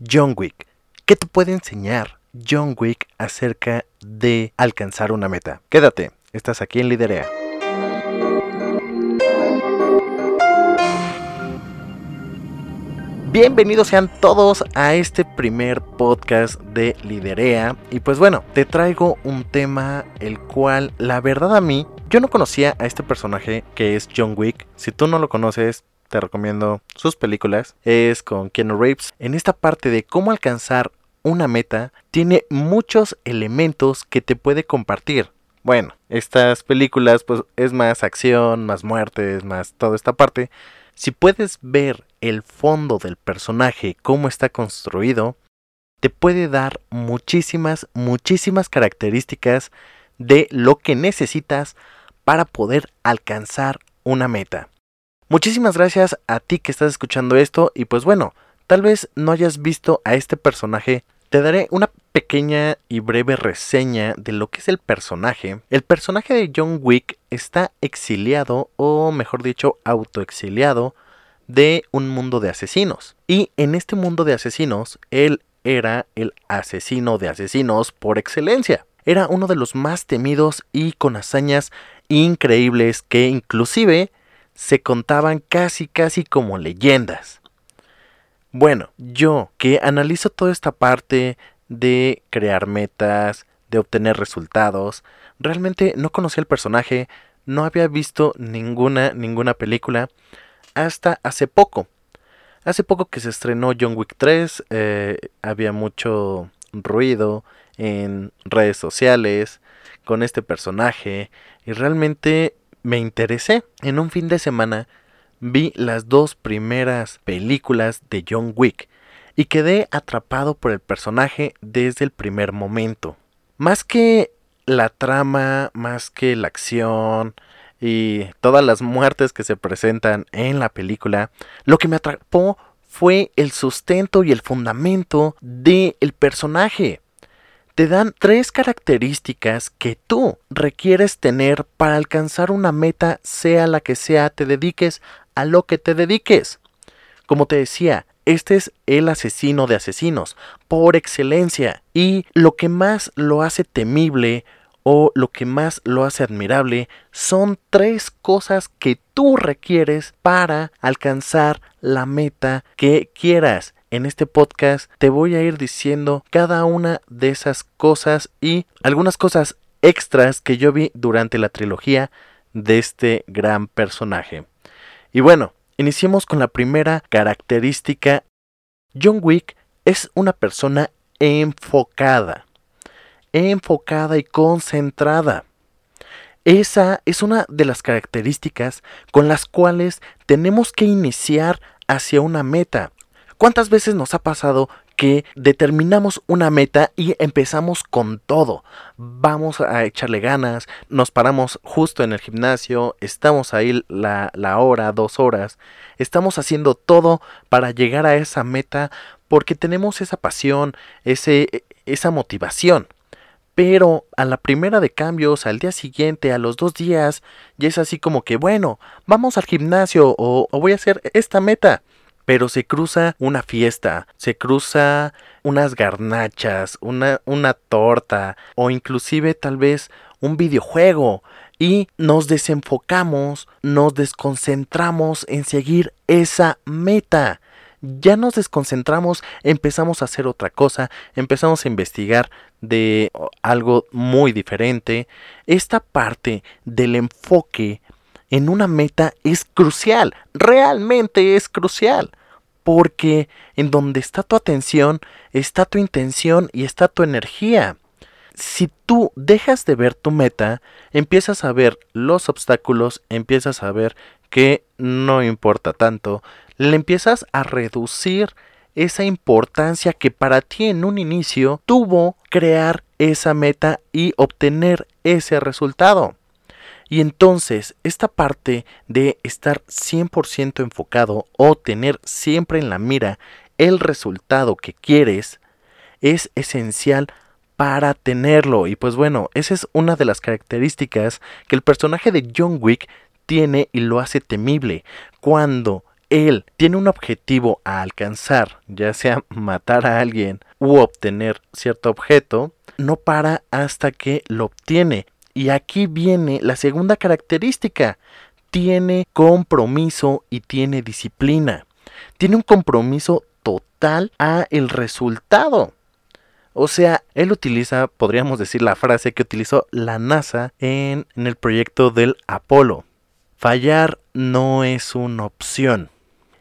John Wick. ¿Qué te puede enseñar John Wick acerca de alcanzar una meta? Quédate, estás aquí en Liderea. Bienvenidos sean todos a este primer podcast de Liderea. Y pues bueno, te traigo un tema el cual la verdad a mí, yo no conocía a este personaje que es John Wick. Si tú no lo conoces, te recomiendo sus películas. Es con Keanu Reeves. En esta parte de cómo alcanzar una meta, tiene muchos elementos que te puede compartir. Bueno, estas películas pues es más acción, más muertes, más toda esta parte. Si puedes ver el fondo del personaje, cómo está construido, te puede dar muchísimas, muchísimas características de lo que necesitas para poder alcanzar una meta. Muchísimas gracias a ti que estás escuchando esto y pues bueno, tal vez no hayas visto a este personaje, te daré una pequeña y breve reseña de lo que es el personaje. El personaje de John Wick está exiliado o mejor dicho autoexiliado de un mundo de asesinos. Y en este mundo de asesinos, él era el asesino de asesinos por excelencia. Era uno de los más temidos y con hazañas increíbles que inclusive se contaban casi casi como leyendas. Bueno, yo que analizo toda esta parte de crear metas, de obtener resultados, realmente no conocía el personaje, no había visto ninguna ninguna película hasta hace poco. Hace poco que se estrenó John Wick 3, eh, había mucho ruido en redes sociales con este personaje y realmente me interesé. En un fin de semana vi las dos primeras películas de John Wick y quedé atrapado por el personaje desde el primer momento. Más que la trama, más que la acción y todas las muertes que se presentan en la película, lo que me atrapó fue el sustento y el fundamento del personaje te dan tres características que tú requieres tener para alcanzar una meta, sea la que sea, te dediques a lo que te dediques. Como te decía, este es el asesino de asesinos, por excelencia, y lo que más lo hace temible o lo que más lo hace admirable son tres cosas que tú requieres para alcanzar la meta que quieras en este podcast te voy a ir diciendo cada una de esas cosas y algunas cosas extras que yo vi durante la trilogía de este gran personaje. Y bueno, iniciemos con la primera característica. John Wick es una persona enfocada, enfocada y concentrada. Esa es una de las características con las cuales tenemos que iniciar hacia una meta. ¿Cuántas veces nos ha pasado que determinamos una meta y empezamos con todo? Vamos a echarle ganas, nos paramos justo en el gimnasio, estamos ahí la, hora, dos horas, estamos haciendo todo para llegar a esa meta porque tenemos esa pasión, ese, esa motivación. Pero a la primera de cambios, al día siguiente, a los dos días, ya es así como que, bueno, vamos al gimnasio o voy a hacer esta meta pero se cruza una fiesta, se cruza unas garnachas, una, una torta o inclusive tal vez un videojuego y nos desenfocamos, nos desconcentramos en seguir esa meta. Ya nos desconcentramos, empezamos a hacer otra cosa, empezamos a investigar de algo muy diferente. Esta parte del enfoque en una meta es crucial, realmente es crucial, porque en donde está tu atención está tu intención y está tu energía. Si tú dejas de ver tu meta, empiezas a ver los obstáculos, empiezas a ver que no importa tanto, le empiezas a reducir esa importancia que para ti en un inicio tuvo crear esa meta y obtener ese resultado. Y entonces, esta parte de estar 100% enfocado o tener siempre en la mira el resultado que quieres es esencial para tenerlo. Y pues bueno, esa es una de las características que el personaje de John Wick tiene y lo hace temible. Cuando él tiene un objetivo a alcanzar, ya sea matar a alguien u obtener cierto objeto, no para hasta que lo obtiene. Y aquí viene la segunda característica. Tiene compromiso y tiene disciplina. Tiene un compromiso total a el resultado. O sea, él utiliza, podríamos decir, la frase que utilizó la NASA en, en el proyecto del Apolo. Fallar no es una opción.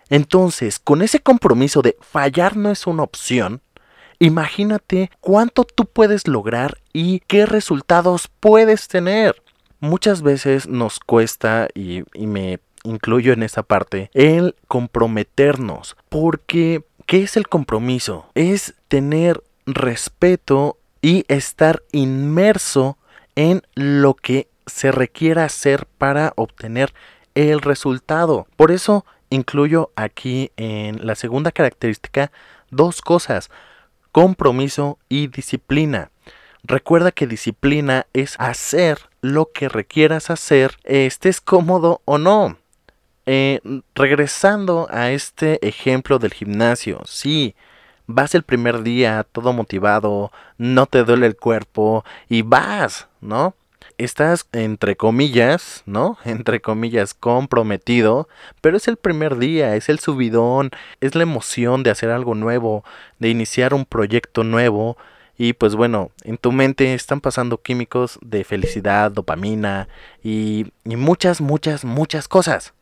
Entonces, con ese compromiso de fallar no es una opción, imagínate cuánto tú puedes lograr y qué resultados puedes tener. Muchas veces nos cuesta, y, y me incluyo en esa parte, el comprometernos, porque ¿qué es el compromiso? Es tener respeto y estar inmerso en lo que se requiera hacer para obtener el resultado. Por eso incluyo aquí en la segunda característica dos cosas, compromiso y disciplina. Recuerda que disciplina es hacer lo que requieras hacer, estés cómodo o no. Eh, regresando a este ejemplo del gimnasio, sí, vas el primer día todo motivado, no te duele el cuerpo y vas, ¿no? Estás entre comillas, ¿no? Entre comillas comprometido, pero es el primer día, es el subidón, es la emoción de hacer algo nuevo, de iniciar un proyecto nuevo. Y pues bueno, en tu mente están pasando químicos de felicidad, dopamina y, y muchas, muchas, muchas cosas.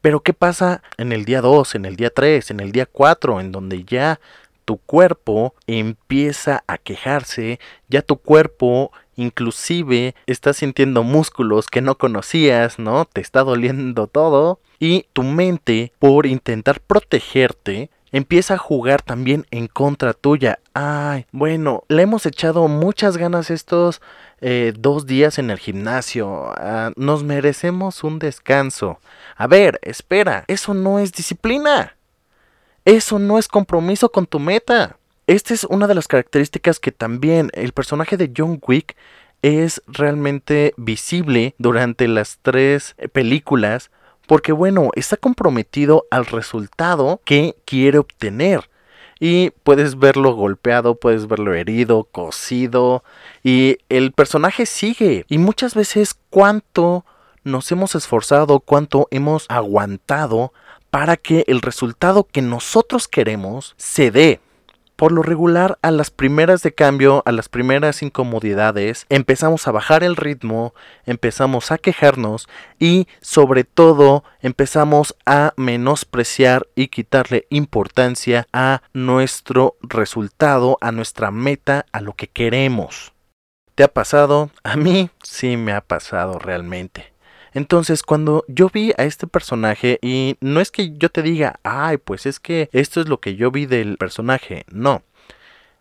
Pero ¿qué pasa en el día 2, en el día 3, en el día 4, en donde ya tu cuerpo empieza a quejarse, ya tu cuerpo inclusive está sintiendo músculos que no conocías, ¿no? Te está doliendo todo y tu mente por intentar protegerte empieza a jugar también en contra tuya. Ay, bueno, le hemos echado muchas ganas estos eh, dos días en el gimnasio. Ah, nos merecemos un descanso. A ver, espera, eso no es disciplina. Eso no es compromiso con tu meta. Esta es una de las características que también el personaje de John Wick es realmente visible durante las tres películas porque bueno, está comprometido al resultado que quiere obtener. Y puedes verlo golpeado, puedes verlo herido, cosido. Y el personaje sigue. Y muchas veces cuánto nos hemos esforzado, cuánto hemos aguantado para que el resultado que nosotros queremos se dé. Por lo regular, a las primeras de cambio, a las primeras incomodidades, empezamos a bajar el ritmo, empezamos a quejarnos y sobre todo empezamos a menospreciar y quitarle importancia a nuestro resultado, a nuestra meta, a lo que queremos. ¿Te ha pasado? A mí sí me ha pasado realmente. Entonces, cuando yo vi a este personaje, y no es que yo te diga, ay, pues es que esto es lo que yo vi del personaje, no.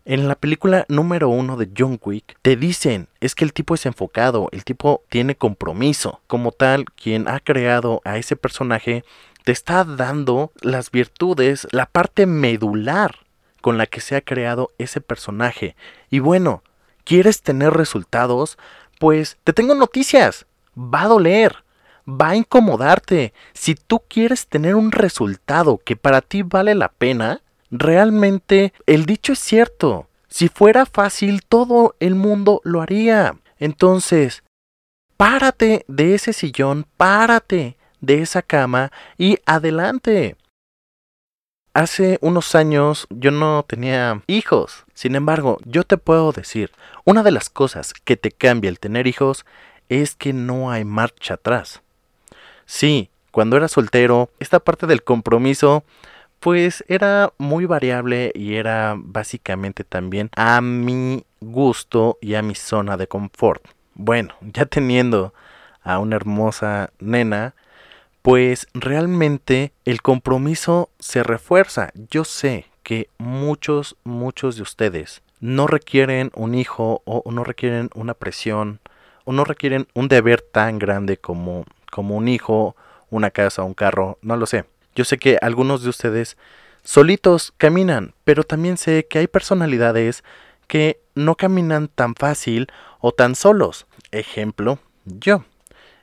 En la película número uno de John Wick te dicen es que el tipo es enfocado, el tipo tiene compromiso. Como tal, quien ha creado a ese personaje te está dando las virtudes, la parte medular con la que se ha creado ese personaje. Y bueno, ¿quieres tener resultados? Pues te tengo noticias va a doler, va a incomodarte. Si tú quieres tener un resultado que para ti vale la pena, realmente el dicho es cierto. Si fuera fácil, todo el mundo lo haría. Entonces, párate de ese sillón, párate de esa cama y adelante. Hace unos años yo no tenía hijos. Sin embargo, yo te puedo decir, una de las cosas que te cambia el tener hijos es que no hay marcha atrás. Sí, cuando era soltero, esta parte del compromiso pues era muy variable y era básicamente también a mi gusto y a mi zona de confort. Bueno, ya teniendo a una hermosa nena, pues realmente el compromiso se refuerza. Yo sé que muchos, muchos de ustedes no requieren un hijo o no requieren una presión no requieren un deber tan grande como, como un hijo, una casa, un carro, no lo sé. Yo sé que algunos de ustedes solitos caminan, pero también sé que hay personalidades que no caminan tan fácil o tan solos. Ejemplo, yo.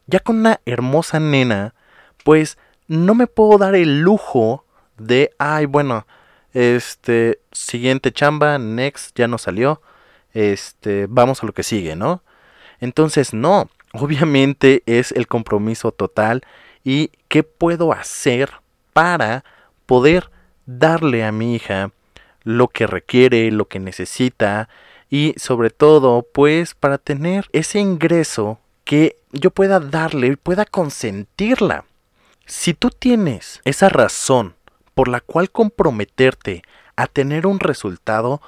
Ya con una hermosa nena, pues no me puedo dar el lujo de, ay, bueno, este, siguiente chamba, next, ya no salió, este, vamos a lo que sigue, ¿no? Entonces, no, obviamente es el compromiso total y qué puedo hacer para poder darle a mi hija lo que requiere, lo que necesita y sobre todo pues para tener ese ingreso que yo pueda darle, pueda consentirla. Si tú tienes esa razón por la cual comprometerte a tener un resultado,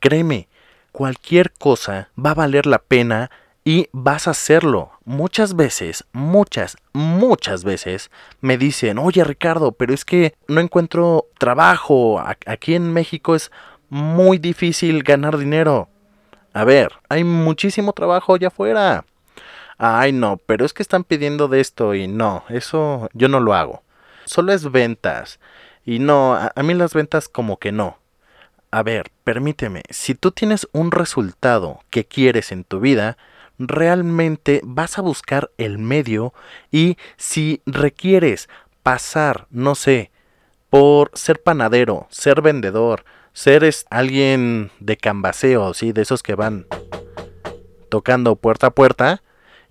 créeme, cualquier cosa va a valer la pena y vas a hacerlo. Muchas veces, muchas, muchas veces me dicen, oye Ricardo, pero es que no encuentro trabajo. Aquí en México es muy difícil ganar dinero. A ver, hay muchísimo trabajo allá afuera. Ay, no, pero es que están pidiendo de esto y no, eso yo no lo hago. Solo es ventas. Y no, a, a mí las ventas como que no. A ver, permíteme, si tú tienes un resultado que quieres en tu vida, realmente vas a buscar el medio y si requieres pasar, no sé, por ser panadero, ser vendedor, ser alguien de cambaseo, ¿sí? de esos que van tocando puerta a puerta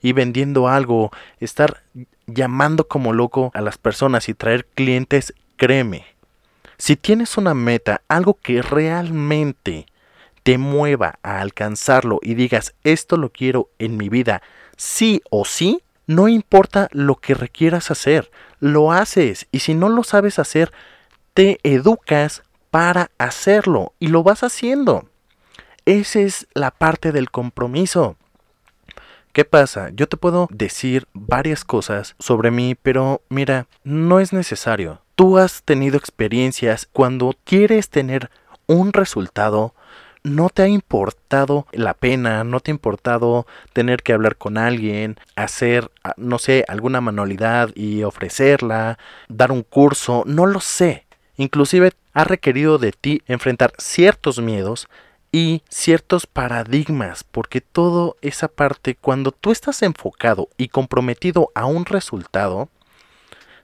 y vendiendo algo, estar llamando como loco a las personas y traer clientes, créeme. Si tienes una meta, algo que realmente te mueva a alcanzarlo y digas esto lo quiero en mi vida, sí o sí, no importa lo que requieras hacer, lo haces y si no lo sabes hacer, te educas para hacerlo y lo vas haciendo. Esa es la parte del compromiso. ¿Qué pasa? Yo te puedo decir varias cosas sobre mí, pero mira, no es necesario. Tú has tenido experiencias cuando quieres tener un resultado, no te ha importado la pena, no te ha importado tener que hablar con alguien, hacer, ah, no sé, alguna manualidad y ofrecerla, dar un curso, no lo sé. Inclusive ha requerido de ti enfrentar ciertos miedos y ciertos paradigmas, porque toda esa parte, cuando tú estás enfocado y comprometido a un resultado,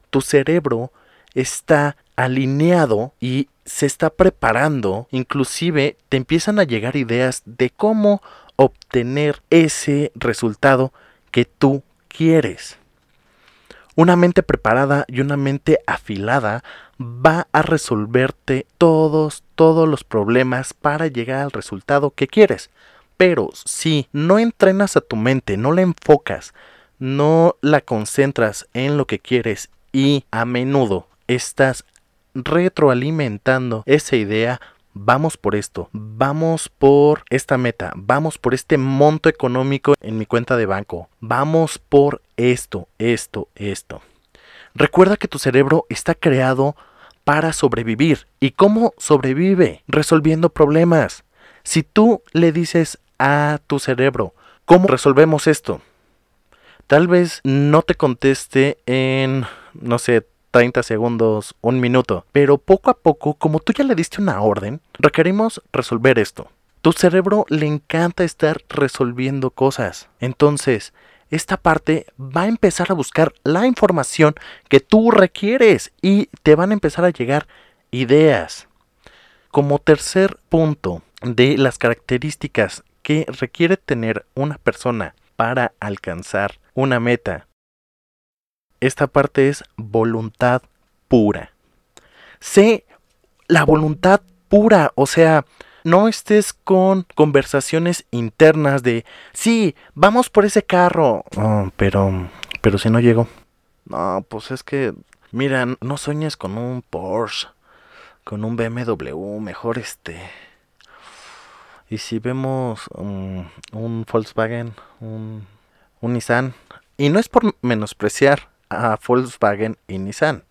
tu cerebro está alineado y se está preparando, inclusive te empiezan a llegar ideas de cómo obtener ese resultado que tú quieres. Una mente preparada y una mente afilada va a resolverte todos, todos los problemas para llegar al resultado que quieres. Pero si no entrenas a tu mente, no la enfocas, no la concentras en lo que quieres y a menudo estás retroalimentando esa idea, vamos por esto, vamos por esta meta, vamos por este monto económico en mi cuenta de banco, vamos por esto, esto, esto. Recuerda que tu cerebro está creado para sobrevivir. ¿Y cómo sobrevive? Resolviendo problemas. Si tú le dices a tu cerebro, ¿cómo resolvemos esto? Tal vez no te conteste en, no sé, 30 segundos, un minuto. Pero poco a poco, como tú ya le diste una orden, requerimos resolver esto. Tu cerebro le encanta estar resolviendo cosas. Entonces, esta parte va a empezar a buscar la información que tú requieres y te van a empezar a llegar ideas. Como tercer punto de las características que requiere tener una persona para alcanzar una meta esta parte es voluntad pura. Sé la voluntad pura, o sea, no estés con conversaciones internas de, sí, vamos por ese carro, pero, pero si no llego. No, pues es que, mira, no sueñes con un Porsche, con un BMW, mejor este. Y si vemos un Volkswagen, un, un Nissan, y no es por menospreciar a Volkswagen y Nissan.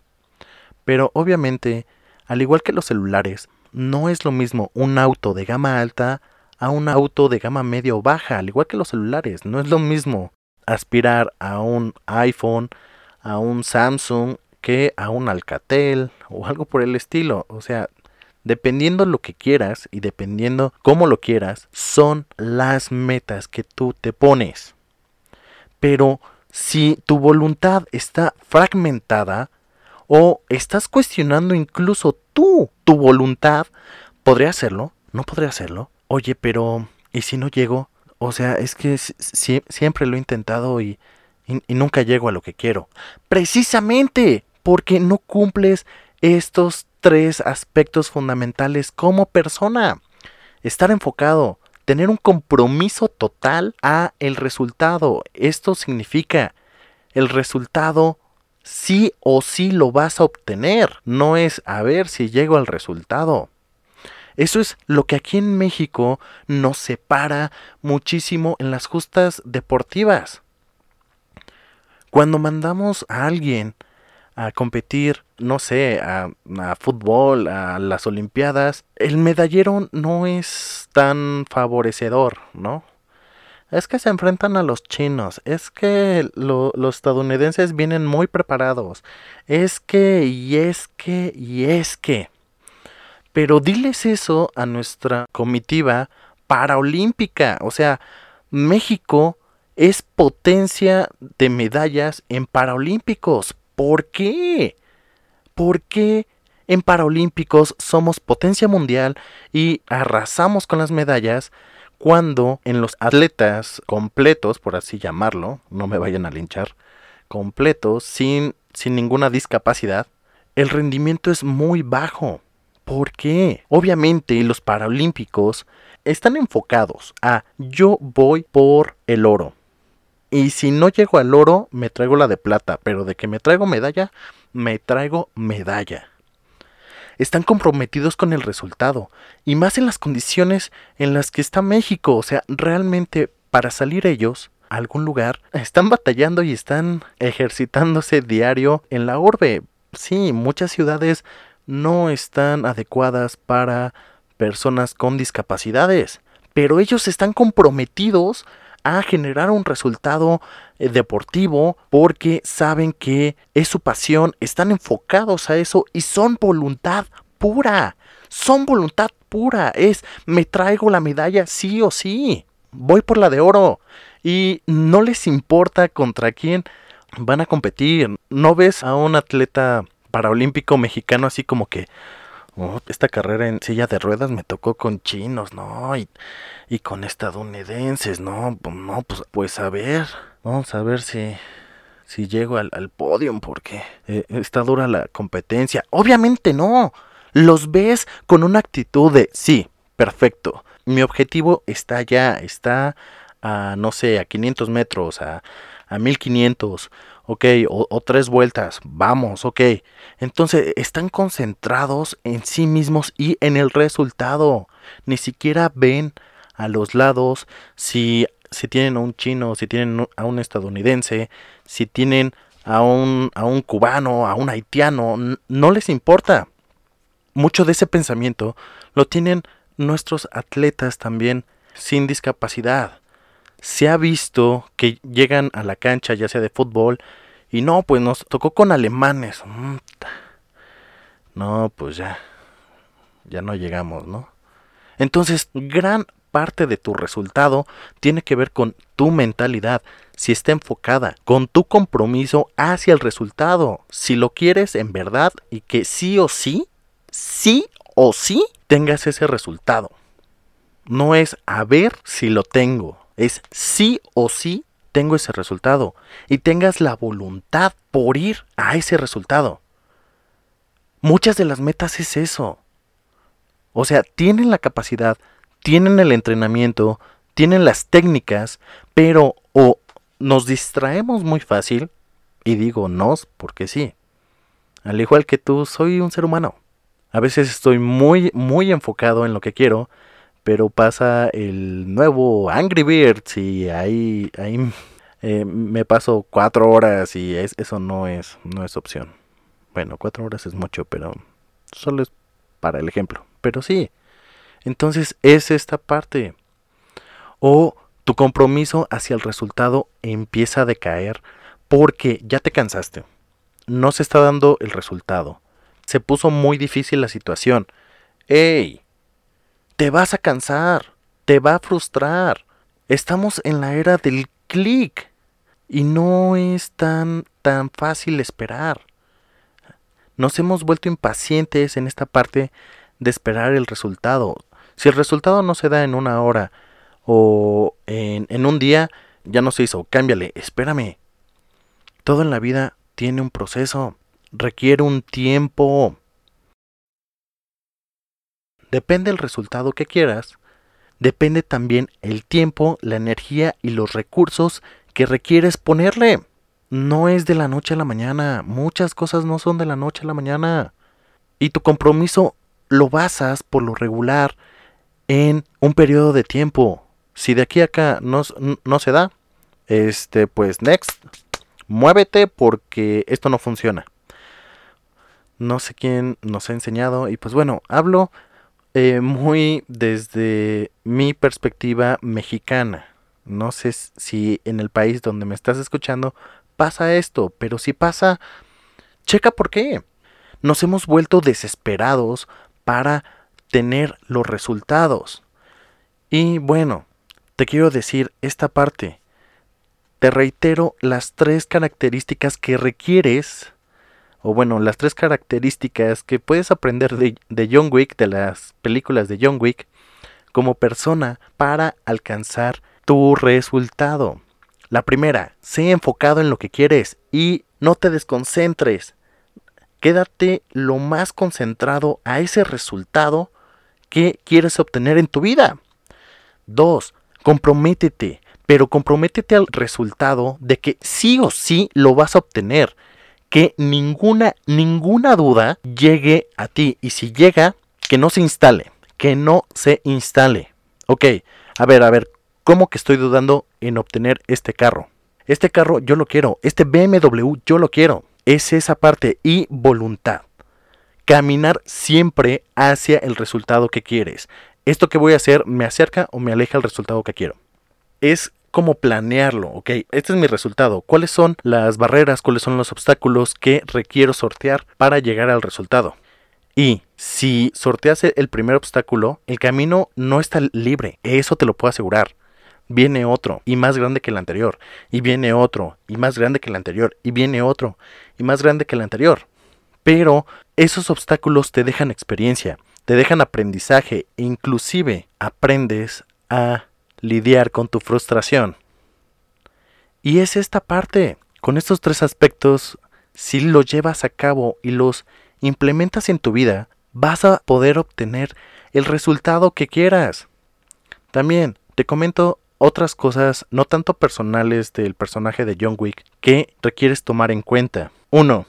Pero obviamente, al igual que los celulares, no es lo mismo un auto de gama alta a un auto de gama media o baja, al igual que los celulares. No es lo mismo aspirar a un iPhone, a un Samsung, que a un Alcatel o algo por el estilo. O sea, dependiendo lo que quieras y dependiendo cómo lo quieras, son las metas que tú te pones. Pero si tu voluntad está fragmentada, o estás cuestionando incluso tú, tu voluntad, ¿podría hacerlo? ¿No podría hacerlo? Oye, pero ¿y si no llego? O sea, es que siempre lo he intentado y, y nunca llego a lo que quiero. Precisamente porque no cumples estos tres aspectos fundamentales como persona. Estar enfocado, tener un compromiso total a el resultado. Esto significa el resultado sí o sí lo vas a obtener. No es a ver si llego al resultado. Eso es lo que aquí en México nos separa muchísimo en las justas deportivas. Cuando mandamos a alguien a competir, no sé, a, fútbol, a las Olimpiadas, el medallero no es tan favorecedor, ¿no? Es que se enfrentan a los chinos, es que los estadounidenses vienen muy preparados, es que, y es que, y es que. Pero diles eso a nuestra comitiva paraolímpica, o sea, México es potencia de medallas en paraolímpicos. ¿Por qué? ¿Por qué en Paralímpicos somos potencia mundial y arrasamos con las medallas cuando en los atletas completos, por así llamarlo, no me vayan a linchar, completos, sin, sin ninguna discapacidad, el rendimiento es muy bajo? ¿Por qué? Obviamente los Paralímpicos están enfocados a yo voy por el oro. Y si no llego al oro, me traigo la de plata. Pero de que me traigo medalla, me traigo medalla. Están comprometidos con el resultado. Y más en las condiciones en las que está México. O sea, realmente para salir ellos a algún lugar, están batallando y están ejercitándose diario en la orbe. Sí, muchas ciudades no están adecuadas para personas con discapacidades. Pero ellos están comprometidos a generar un resultado eh, deportivo porque saben que es su pasión, están enfocados a eso y son voluntad pura. Son voluntad pura. Es me traigo la medalla sí o sí. Voy por la de oro. Y no les importa contra quién van a competir. No ves a un atleta paraolímpico mexicano así como que Oh, esta carrera en silla de ruedas me tocó con chinos, ¿no? Y, y con estadounidenses, ¿no? Pues, no, pues, pues a ver, vamos a ver si, si llego al, al podio, porque eh, está dura la competencia. Obviamente no. Los ves con una actitud de, sí, perfecto. Mi objetivo está ya, está a, no sé, a 500 metros, a, a 1500 ok, o, tres vueltas, vamos, ok. Entonces están concentrados en sí mismos y en el resultado. Ni siquiera ven a los lados si, si tienen a un chino, si tienen a un estadounidense, si tienen a un, a un cubano, a un haitiano, no les importa. Mucho de ese pensamiento lo tienen nuestros atletas también sin discapacidad se ha visto que llegan a la cancha, ya sea de fútbol, y no, pues nos tocó con alemanes. No, pues ya, ya no llegamos, ¿no? Entonces, gran parte de tu resultado tiene que ver con tu mentalidad, si está enfocada, con tu compromiso hacia el resultado, si lo quieres en verdad y que sí o sí, sí o sí tengas ese resultado. No es a ver si lo tengo, es sí o sí tengo ese resultado y tengas la voluntad por ir a ese resultado. Muchas de las metas es eso. O sea, tienen la capacidad, tienen el entrenamiento, tienen las técnicas, pero o nos distraemos muy fácil, y digo nos porque sí. Al igual que tú, soy un ser humano. A veces estoy muy, muy enfocado en lo que quiero pero pasa el nuevo Angry Birds y ahí, ahí eh, me paso cuatro horas y eso no es, no es opción. Bueno, cuatro horas es mucho, pero solo es para el ejemplo. Pero sí, entonces es esta parte. O tu compromiso hacia el resultado empieza a decaer porque ya te cansaste. No se está dando el resultado. Se puso muy difícil la situación. ¡Ey! Te vas a cansar, te va a frustrar. Estamos en la era del clic y no es tan tan fácil esperar. nos hemos vuelto impacientes en esta parte de esperar el resultado. Si el resultado no se da en una hora o en, en un día, ya no se hizo, cámbiale, espérame. Todo en la vida tiene un proceso, requiere un tiempo. Depende del resultado que quieras, depende también el tiempo, la energía y los recursos que requieres ponerle. No es de la noche a la mañana, muchas cosas no son de la noche a la mañana. Y tu compromiso lo basas por lo regular en un periodo de tiempo. Si de aquí a acá no, no se da, este, pues next, muévete porque esto no funciona. No sé quién nos ha enseñado y pues bueno, hablo eh, muy desde mi perspectiva mexicana. No sé si en el país donde me estás escuchando pasa esto, pero si pasa, checa por qué. Nos hemos vuelto desesperados para tener los resultados. Y bueno, te quiero decir esta parte. Te reitero las tres características que requieres, o bueno, las tres características que puedes aprender de, John Wick, de las películas de John Wick, como persona para alcanzar tu resultado. La primera, sé enfocado en lo que quieres y no te desconcentres. Quédate lo más concentrado a ese resultado que quieres obtener en tu vida. Dos, comprométete pero comprométete al resultado de que sí o sí lo vas a obtener. Que ninguna, ninguna duda llegue a ti. Y si llega, que no se instale. Que no se instale. Ok, a ver, a ver, ¿cómo que estoy dudando en obtener este carro? Este carro yo lo quiero. Este BMW yo lo quiero. Es esa parte y voluntad. Caminar siempre hacia el resultado que quieres. ¿Esto que voy a hacer me acerca o me aleja al resultado que quiero? es como planearlo, ¿ok? Este es mi resultado. ¿Cuáles son las barreras, cuáles son los obstáculos que requiero sortear para llegar al resultado? Y si sorteas el primer obstáculo, el camino no está libre, eso te lo puedo asegurar. Viene otro, y más grande que el anterior, y viene otro, y más grande que el anterior, y viene otro, y más grande que el anterior. Pero esos obstáculos te dejan experiencia, te dejan aprendizaje e inclusive aprendes a lidiar con tu frustración. Y es esta parte. Con estos tres aspectos, si los llevas a cabo y los implementas en tu vida, vas a poder obtener el resultado que quieras. También te comento otras cosas no tanto personales del personaje de John Wick que requieres tomar en cuenta. 1.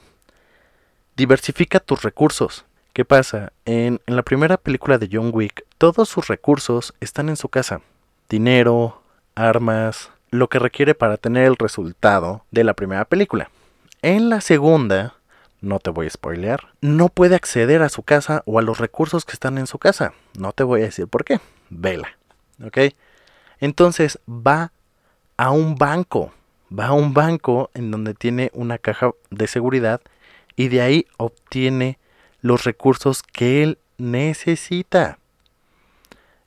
Diversifica tus recursos. ¿Qué pasa? En, la primera película de John Wick, todos sus recursos están en su casa dinero, armas, lo que requiere para tener el resultado de la primera película. En la segunda, no te voy a spoilear, no puede acceder a su casa o a los recursos que están en su casa. No te voy a decir por qué. Vela. ¿Ok? Entonces va a un banco. Va a un banco en donde tiene una caja de seguridad y de ahí obtiene los recursos que él necesita.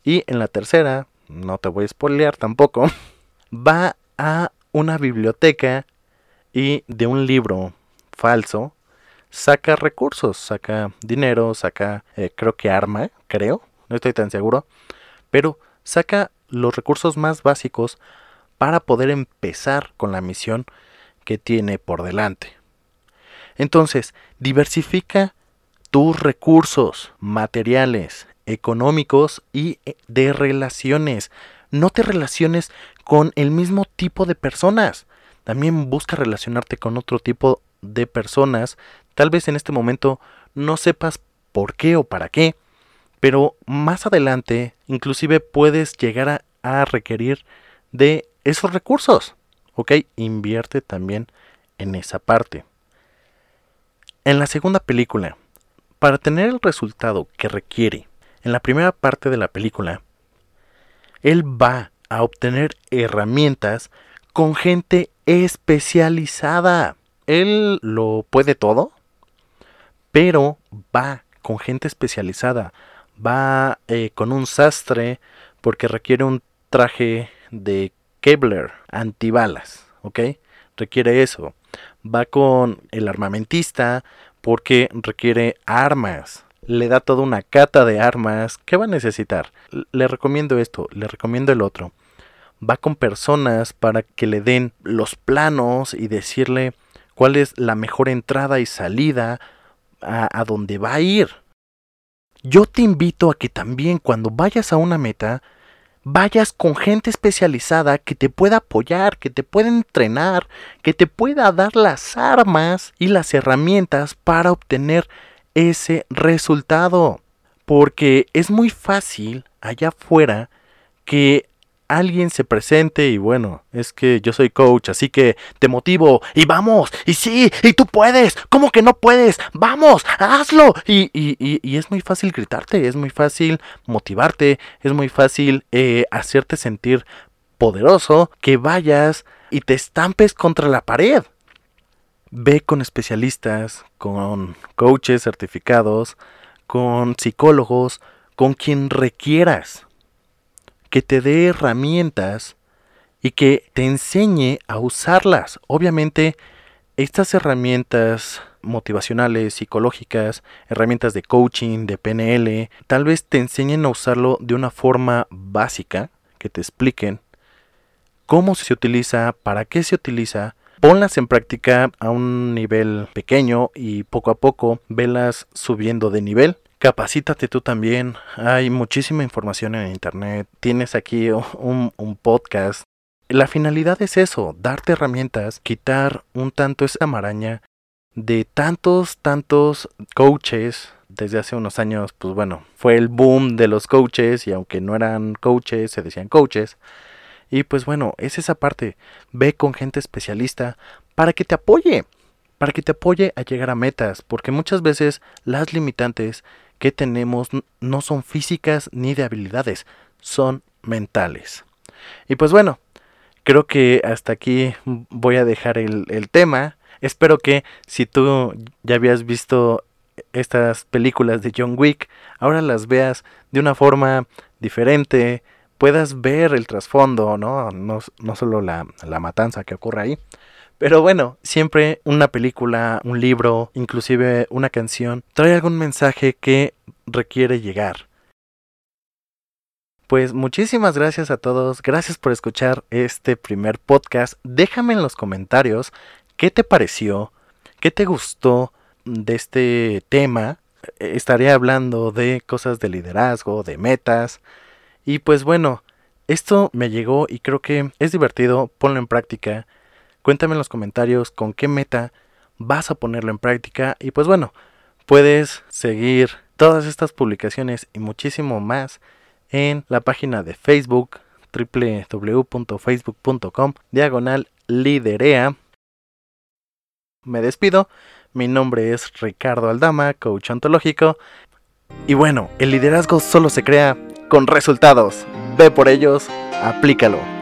Y en la tercera no te voy a spoilear tampoco, va a una biblioteca y de un libro falso saca recursos, saca dinero, saca eh, creo que arma, creo, no estoy tan seguro, pero saca los recursos más básicos para poder empezar con la misión que tiene por delante. Entonces, diversifica tus recursos materiales, económicos y eh, de relaciones. No te relaciones con el mismo tipo de personas. También busca relacionarte con otro tipo de personas. Tal vez en este momento no sepas por qué o para qué, pero más adelante inclusive puedes llegar a, a requerir de esos recursos. ¿Ok? Invierte también en esa parte. En la segunda película, para tener el resultado que requiere en la primera parte de la película, él va a obtener herramientas con gente especializada. Él lo puede todo, pero va con gente especializada. Va eh, con un sastre porque requiere un traje de Kevlar antibalas, ¿ok? Requiere eso. Va con el armamentista porque requiere armas. Le da toda una cata de armas. ¿Qué va a necesitar? Le recomiendo esto, le recomiendo el otro. Va con personas para que le den los planos y decirle cuál es la mejor entrada y salida a, a va a ir. Yo te invito a que también cuando vayas a una meta, vayas con gente especializada que te pueda apoyar, que te pueda entrenar, que te pueda dar las armas y las herramientas para obtener ese resultado. Porque es muy fácil allá afuera que alguien se presente y bueno, es que yo soy coach, así que te motivo y vamos, y sí, y tú puedes, ¿cómo que no puedes? Vamos, hazlo. Y, y, y, es muy fácil gritarte, es muy fácil motivarte, es muy fácil eh, hacerte sentir poderoso, que vayas y te estampes contra la pared. Ve con especialistas, con coaches certificados, con psicólogos, con quien requieras que te dé herramientas y que te enseñe a usarlas. Obviamente, estas herramientas motivacionales, psicológicas, herramientas de coaching, de PNL, tal vez te enseñen a usarlo de una forma básica, que te expliquen cómo se utiliza, para qué se utiliza, ponlas en práctica a un nivel pequeño y poco a poco velas subiendo de nivel Capacítate tú también. Hay muchísima información en internet. Tienes aquí un, podcast. La finalidad es eso, darte herramientas, quitar un tanto esa maraña de tantos, tantos coaches. Desde hace unos años, pues bueno, fue el boom de los coaches y aunque no eran coaches, se decían coaches. Y pues bueno, es esa parte. Ve con gente especialista para que te apoye, para que te apoye a llegar a metas, porque muchas veces las limitantes que tenemos no son físicas ni de habilidades, son mentales. Y pues bueno, creo que hasta aquí voy a dejar el, tema. Espero que si tú ya habías visto estas películas de John Wick, ahora las veas de una forma diferente, puedas ver el trasfondo, ¿no? No, no solo la, la matanza que ocurre ahí, pero bueno, siempre una película, un libro, inclusive una canción, trae algún mensaje que requiere llegar. Pues muchísimas gracias a todos, gracias por escuchar este primer podcast. Déjame en los comentarios qué te pareció, qué te gustó de este tema. Estaré hablando de cosas de liderazgo, de metas. Y pues bueno, esto me llegó y creo que es divertido, ponlo en práctica Cuéntame en los comentarios con qué meta vas a ponerlo en práctica y pues bueno, puedes seguir todas estas publicaciones y muchísimo más en la página de Facebook www.facebook.com diagonal liderea. Me despido, mi nombre es Ricardo Aldama, coach ontológico. Y bueno, el liderazgo solo se crea con resultados. Ve por ellos, aplícalo.